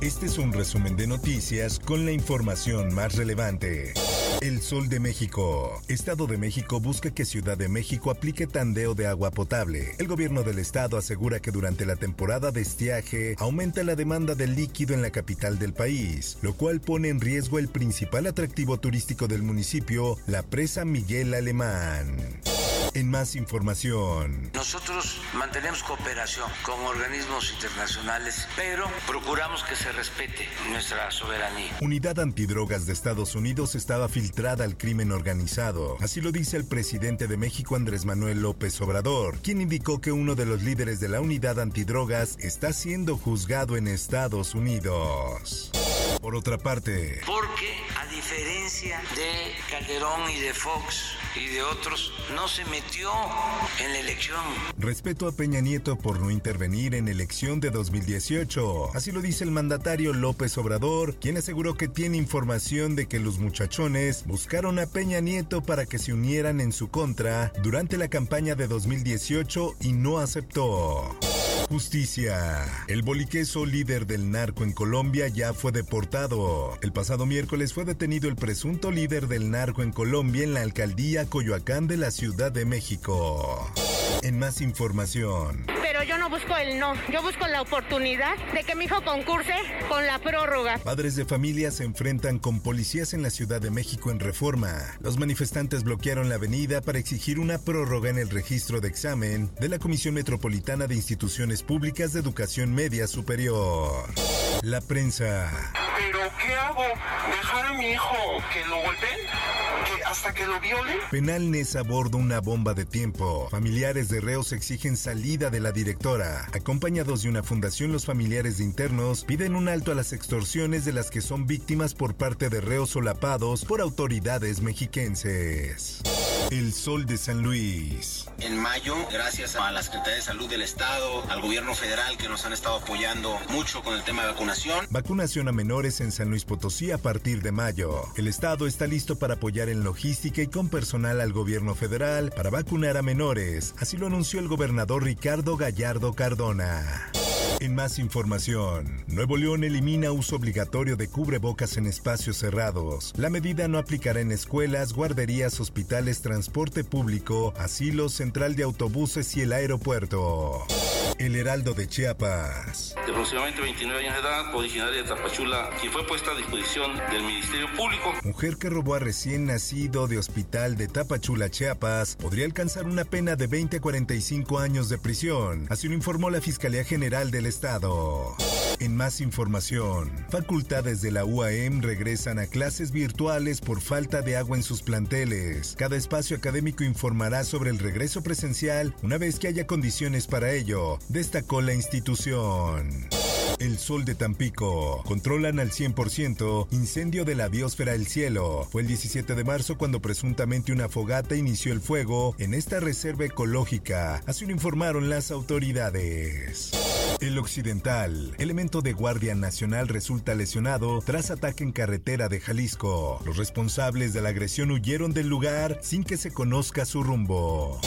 Este es un resumen de noticias con la información más relevante. El Sol de México. Estado de México busca que Ciudad de México aplique tandeo de agua potable. El gobierno del estado asegura que durante la temporada de estiaje aumenta la demanda de líquido en la capital del país, lo cual pone en riesgo el principal atractivo turístico del municipio, la presa Miguel Alemán. En más información. Nosotros mantenemos cooperación con organismos internacionales, pero procuramos que se respete nuestra soberanía. Unidad Antidrogas de Estados Unidos estaba filtrada al crimen organizado. Así lo dice el presidente de México, Andrés Manuel López Obrador, quien indicó que uno de los líderes de la Unidad Antidrogas está siendo juzgado en Estados Unidos. Por otra parte, Porque a diferencia de Calderón y de Fox y de otros, no se metió en la elección. respeto a Peña Nieto por no intervenir en elección de 2018. Así lo dice el mandatario López Obrador, quien aseguró que tiene información de que los muchachones buscaron a Peña Nieto para que se unieran en su contra durante la campaña de 2018 y no aceptó. Justicia. El boliqueso líder del narco en Colombia ya fue deportado. El pasado miércoles fue detenido el presunto líder del narco en Colombia en la alcaldía Coyoacán de la Ciudad de México. En más información. Yo no busco el no, yo busco la oportunidad de que mi hijo concurse con la prórroga. Padres de familia se enfrentan con policías en la Ciudad de México en reforma. Los manifestantes bloquearon la avenida para exigir una prórroga en el registro de examen de la Comisión Metropolitana de Instituciones Públicas de Educación Media Superior. La prensa. ¿Pero qué hago? ¿Dejar a mi hijo que lo golpeen? ¿Que ¿Hasta que lo violen? Penal Nes aborda una bomba de tiempo. Familiares de reos exigen salida de la directora. Acompañados de una fundación, los familiares de internos piden un alto a las extorsiones de las que son víctimas por parte de reos solapados por autoridades mexiquenses. El Sol de San Luis. En mayo, gracias a la Secretaría de Salud del Estado, al gobierno federal que nos han estado apoyando mucho con el tema de vacunación. Vacunación a menores en San Luis Potosí a partir de mayo. El Estado está listo para apoyar en logística y con personal al gobierno federal para vacunar a menores. Así lo anunció el gobernador Ricardo Gallardo Cardona. En más información, Nuevo León elimina uso obligatorio de cubrebocas en espacios cerrados. La medida no aplicará en escuelas, guarderías, hospitales, transporte público, asilos, central de autobuses y el aeropuerto. El Heraldo de Chiapas. de aproximadamente 29 años de edad, originaria de Tapachula, quien fue puesta a disposición del Ministerio Público. Mujer que robó a recién nacido de hospital de Tapachula, Chiapas, podría alcanzar una pena de 20 a 45 años de prisión. Así lo informó la Fiscalía General del Estado. En más información, facultades de la UAM regresan a clases virtuales por falta de agua en sus planteles. Cada espacio académico informará sobre el regreso presencial una vez que haya condiciones para ello, destacó la institución. El Sol de Tampico. Controlan al 100% incendio de la biosfera El Cielo. Fue el 17 de marzo cuando presuntamente una fogata inició el fuego en esta reserva ecológica. Así lo informaron las autoridades. El Occidental. Elemento de Guardia Nacional resulta lesionado tras ataque en carretera de Jalisco. Los responsables de la agresión huyeron del lugar sin que se conozca su rumbo.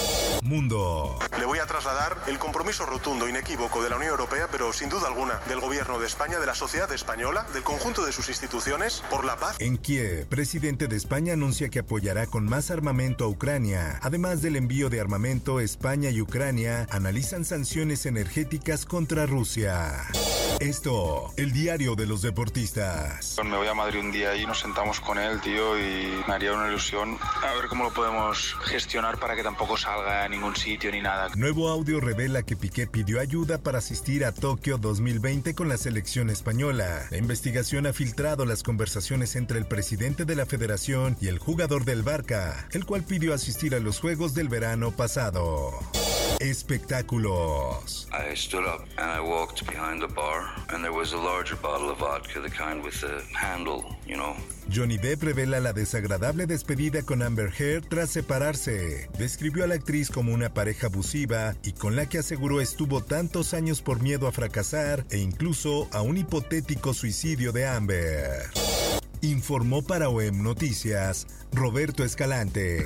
Mundo. Le voy a trasladar el compromiso rotundo, inequívoco de la Unión Europea, pero sin duda alguna del gobierno de España, de la sociedad española, del conjunto de sus instituciones, por la paz. En Kiev, presidente de España anuncia que apoyará con más armamento a Ucrania. Además del envío de armamento, España y Ucrania analizan sanciones energéticas contra Rusia. Esto, el diario de los deportistas. Me voy a Madrid un día y nos sentamos con él, tío, y me haría una ilusión a ver cómo lo podemos gestionar para que tampoco salga a ningún sitio ni nada. Nuevo audio revela que Piqué pidió ayuda para asistir a Tokio 2020 con la selección española. La investigación ha filtrado las conversaciones entre el presidente de la federación y el jugador del Barca, el cual pidió asistir a los Juegos del verano pasado. Espectáculos. I stood up and I walked behind the bar, and there was a larger bottle of vodka, the kind with the handle, you know. Johnny Depp revela la desagradable despedida con Amber Heard tras separarse. Describió a la actriz como una pareja abusiva y con la que aseguró estuvo tantos años por miedo a fracasar e incluso a un hipotético suicidio de Amber. Informó para OEM Noticias Roberto Escalante.